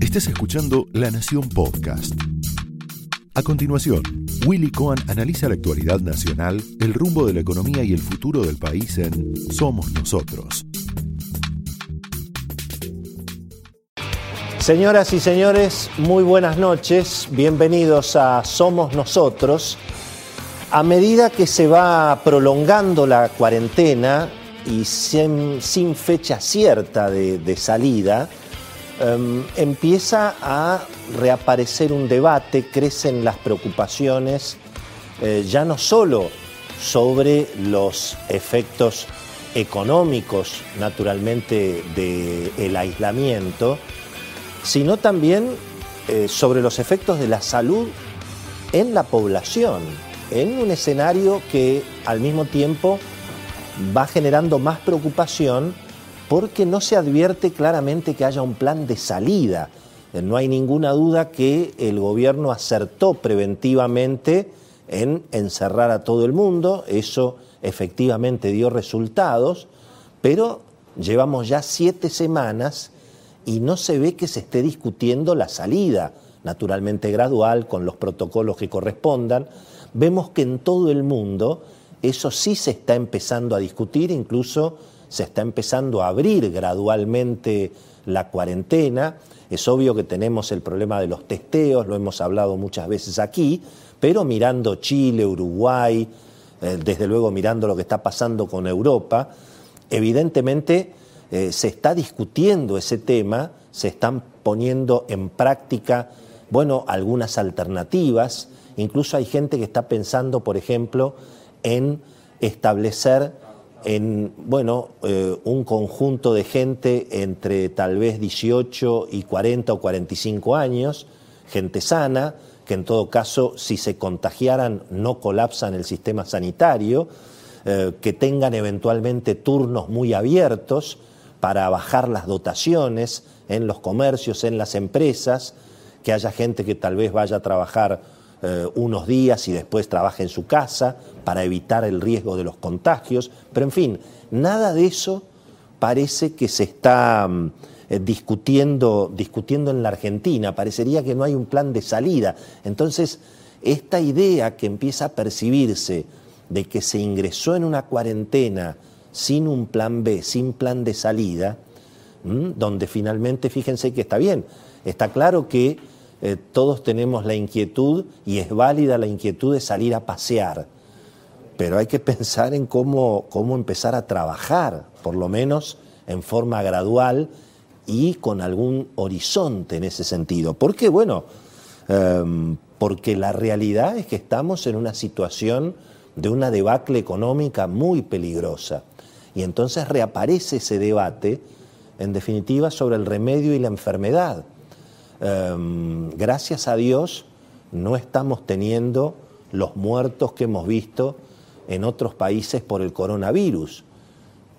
Estás escuchando La Nación Podcast. A continuación, Willy Cohen analiza la actualidad nacional, el rumbo de la economía y el futuro del país en Somos Nosotros. Señoras y señores, muy buenas noches, bienvenidos a Somos Nosotros. A medida que se va prolongando la cuarentena y sin, fecha cierta de, salida, em, empieza a reaparecer un debate, crecen las preocupaciones, eh, ya no solo sobre los efectos económicos, naturalmente, del aislamiento, sino también eh, sobre los efectos de la salud en la población, en un escenario que al mismo tiempo va generando más preocupación porque no se advierte claramente que haya un plan de salida. Eh, no hay ninguna duda que el gobierno acertó preventivamente en encerrar a todo el mundo, eso efectivamente dio resultados, pero llevamos ya siete semanas y no se ve que se esté discutiendo la salida, naturalmente gradual, con los protocolos que correspondan. Vemos que en todo el mundo eso sí se está empezando a discutir, incluso se está empezando a abrir gradualmente la cuarentena. Es obvio que tenemos el problema de los testeos, lo hemos hablado muchas veces aquí, pero mirando Chile, Uruguay, eh, desde luego mirando lo que está pasando con Europa, evidentemente eh, se está discutiendo ese tema, se están poniendo en práctica, bueno, algunas alternativas, incluso hay gente que está pensando, por ejemplo, en establecer en, bueno, eh, un conjunto de gente entre tal vez 18 y 40 o 45 años, gente sana, que en todo caso, si se contagiaran, no colapsan el sistema sanitario, eh, que tengan eventualmente turnos muy abiertos, para bajar las dotaciones en los comercios, en las empresas, que haya gente que tal vez vaya a trabajar eh, unos días y después trabaje en su casa para evitar el riesgo de los contagios. Pero en fin, nada de eso parece que se está mm, eh, discutiendo, discutiendo en la Argentina. Parecería que no hay un plan de salida. Entonces, esta idea que empieza a percibirse de que se ingresó en una cuarentena sin un plan B, sin plan de salida, donde finalmente, fíjense que está bien, está claro que eh, todos tenemos la inquietud y es válida la inquietud de salir a pasear, pero hay que pensar en cómo, cómo empezar a trabajar, por lo menos en forma gradual y con algún horizonte en ese sentido. ¿Por qué? Bueno, em, porque la realidad es que estamos en una situación de una debacle económica muy peligrosa. Y entonces reaparece ese debate, en definitiva, sobre el remedio y la enfermedad. Em, gracias a Dios no estamos teniendo los muertos que hemos visto en otros países por el coronavirus.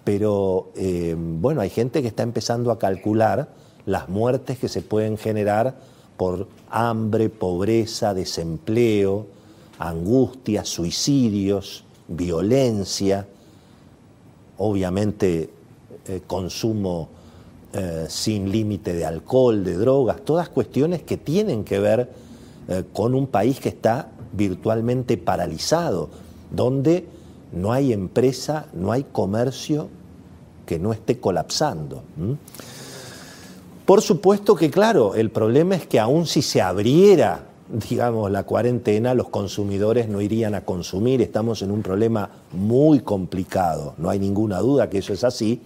Pero em, bueno, hay gente que está empezando a calcular las muertes que se pueden generar por hambre, pobreza, desempleo, angustia, suicidios, violencia obviamente eh, consumo eh, sin límite de alcohol, de drogas, todas cuestiones que tienen que ver eh, con un país que está virtualmente paralizado, donde no hay empresa, no hay comercio que no esté colapsando. Por supuesto que, claro, el problema es que aún si se abriera digamos, la cuarentena, los consumidores no irían a consumir. Estamos en un problema muy complicado, no hay ninguna duda que eso es así.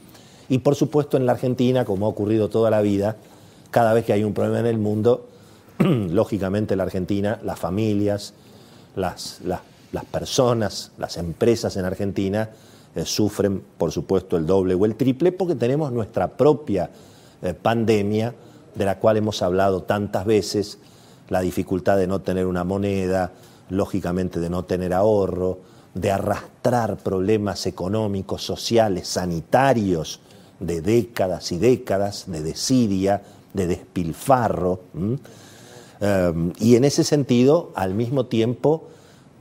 Y por supuesto en la Argentina, como ha ocurrido toda la vida, cada vez que hay un problema en el mundo, lógicamente en la Argentina, las familias, las, personas, las empresas en Argentina eh, sufren, por supuesto, el doble o el triple porque tenemos nuestra propia eh, pandemia de la cual hemos hablado tantas veces la dificultad de no tener una moneda, lógicamente de no tener ahorro, de arrastrar problemas económicos, sociales, sanitarios de décadas y décadas, de desidia, de despilfarro. Em, y en ese sentido, al mismo tiempo,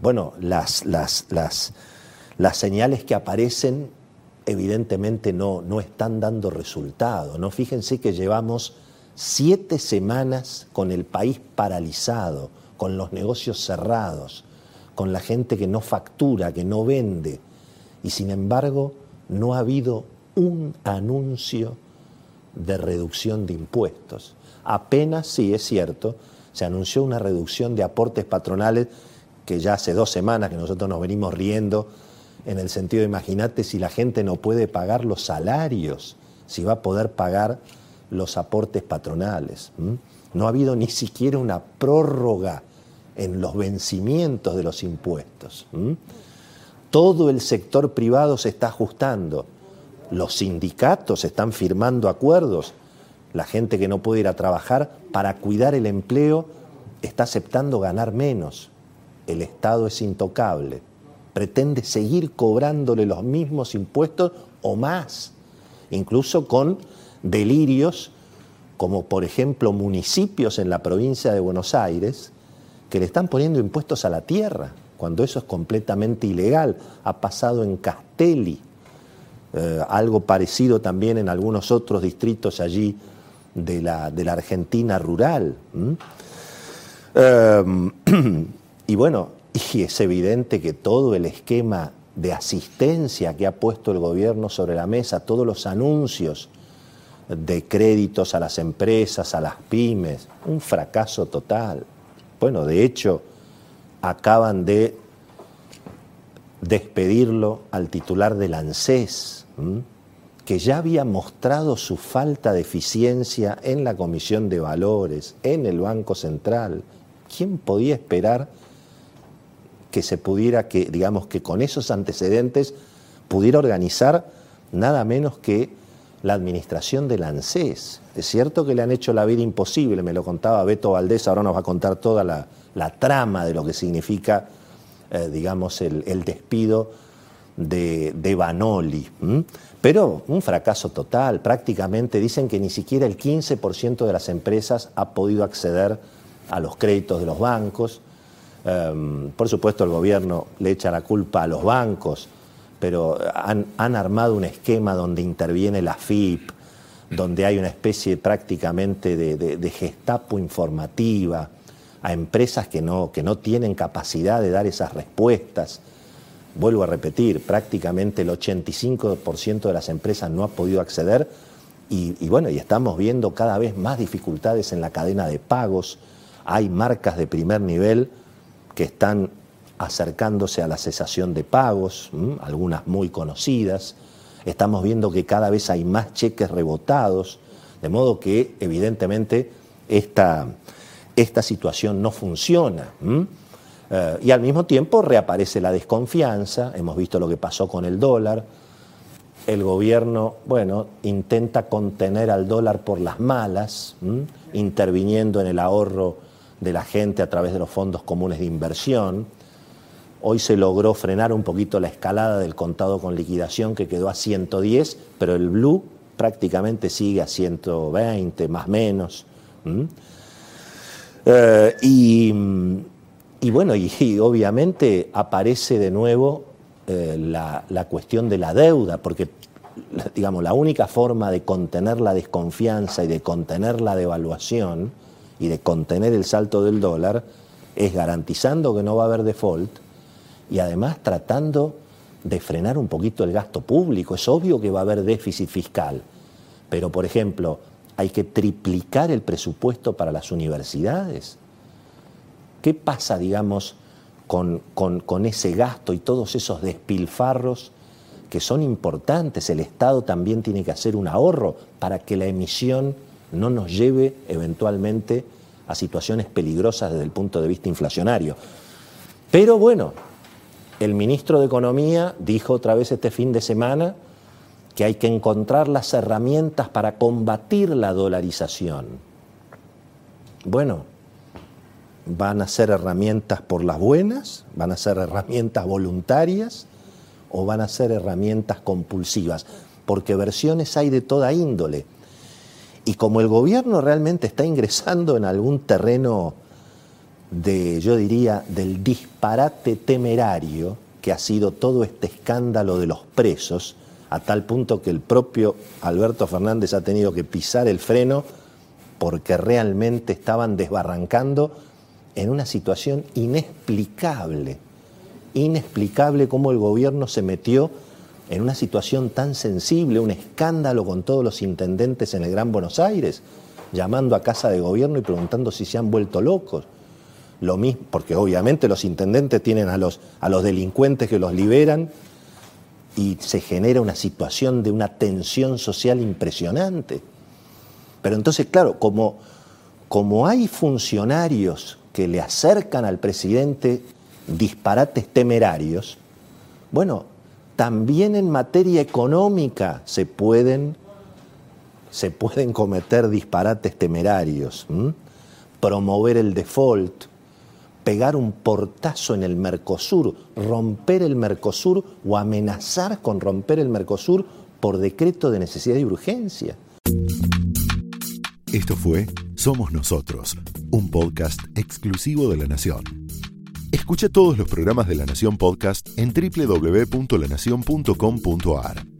bueno, las, las, las, las señales que aparecen evidentemente no, no están dando resultado. ¿no? Fíjense que llevamos siete semanas con el país paralizado, con los negocios cerrados, con la gente que no factura, que no vende, y sin embargo no ha habido un anuncio de reducción de impuestos. Apenas, sí es cierto, se anunció una reducción de aportes patronales que ya hace dos semanas que nosotros nos venimos riendo en el sentido, imagínate si la gente no puede pagar los salarios, si va a poder pagar los aportes patronales. No ha habido ni siquiera una prórroga en los vencimientos de los impuestos. Todo el sector privado se está ajustando. Los sindicatos están firmando acuerdos. La gente que no puede ir a trabajar para cuidar el empleo está aceptando ganar menos. El Estado es intocable. Pretende seguir cobrándole los mismos impuestos o más, incluso con delirios como por ejemplo municipios en la provincia de Buenos Aires que le están poniendo impuestos a la tierra, cuando eso es completamente ilegal. Ha pasado en Castelli, eh, algo parecido también en algunos otros distritos allí de la, de la Argentina rural. Em, y bueno, es evidente que todo el esquema de asistencia que ha puesto el gobierno sobre la mesa, todos los anuncios de créditos a las empresas, a las pymes, un fracaso total. Bueno, de hecho, acaban de despedirlo al titular del ANSES, que ya había mostrado su falta de eficiencia en la Comisión de Valores, en el Banco Central. ¿Quién podía esperar que se pudiera, que digamos que con esos antecedentes pudiera organizar nada menos que la administración del ANSES? Es cierto que le han hecho la vida imposible, me lo contaba Beto Valdés, ahora nos va a contar toda la, trama de lo que significa, eh, digamos, el, despido de, de Banoli. Pero un fracaso total, prácticamente dicen que ni siquiera el 15% de las empresas ha podido acceder a los créditos de los bancos. Em, por supuesto, el gobierno le echa la culpa a los bancos, pero han, armado un esquema donde interviene la FIP, donde hay una especie prácticamente de, gestapo informativa a empresas que no, que no tienen capacidad de dar esas respuestas vuelvo a repetir, prácticamente el 85% de las empresas no ha podido acceder y, bueno, y estamos viendo cada vez más dificultades en la cadena de pagos. Hay marcas de primer nivel que están acercándose a la cesación de pagos, algunas muy conocidas. Estamos viendo que cada vez hay más cheques rebotados, de modo que evidentemente esta, esta situación no funciona. Eh, y al mismo tiempo reaparece la desconfianza, hemos visto lo que pasó con el dólar, el gobierno, bueno, intenta contener al dólar por las malas, interviniendo en el ahorro de la gente a través de los fondos comunes de inversión. Hoy se logró frenar un poquito la escalada del contado con liquidación que quedó a 110, pero el blue prácticamente sigue a 120, más menos. Eh, y y bueno, y, obviamente aparece de nuevo eh, la, cuestión de la deuda, porque digamos, la única forma de contener la desconfianza y de contener la devaluación y de contener el salto del dólar es garantizando que no va a haber default y además tratando de frenar un poquito el gasto público. Es obvio que va a haber déficit fiscal, pero por ejemplo, hay que triplicar el presupuesto para las universidades. ¿Qué pasa, digamos, con, ese gasto y todos esos despilfarros que son importantes? El Estado también tiene que hacer un ahorro para que la emisión no nos lleve eventualmente a situaciones peligrosas desde el punto de vista inflacionario. Pero bueno, el ministro de Economía dijo otra vez este fin de semana que hay que encontrar las herramientas para combatir la dolarización. Bueno, van a ser herramientas por las buenas, van a ser herramientas voluntarias o van a ser herramientas compulsivas, porque versiones hay de toda índole. Y como el gobierno realmente está ingresando en algún terreno de, yo diría, del disparate temerario que ha sido todo este escándalo de los presos, a tal punto que el propio Alberto Fernández ha tenido que pisar el freno porque realmente estaban desbarrancando en una situación inexplicable, inexplicable cómo el gobierno se metió en una situación tan sensible, un escándalo con todos los intendentes en el Gran Buenos Aires, llamando a casa de gobierno y preguntando si se han vuelto locos. Lo mismo, porque obviamente los intendentes tienen a los, a los delincuentes que los liberan y se genera una situación de una tensión social impresionante. Pero entonces, claro, como, como hay funcionarios que le acercan al presidente disparates temerarios, bueno, también en materia económica se pueden, se pueden cometer disparates temerarios. Promover el default, pegar un portazo en el Mercosur, romper el Mercosur o amenazar con romper el Mercosur por decreto de necesidad y urgencia. Esto fue Somos Nosotros, un podcast exclusivo de La Nación. Escucha todos los programas de La Nación Podcast en www.lanacion.com.ar.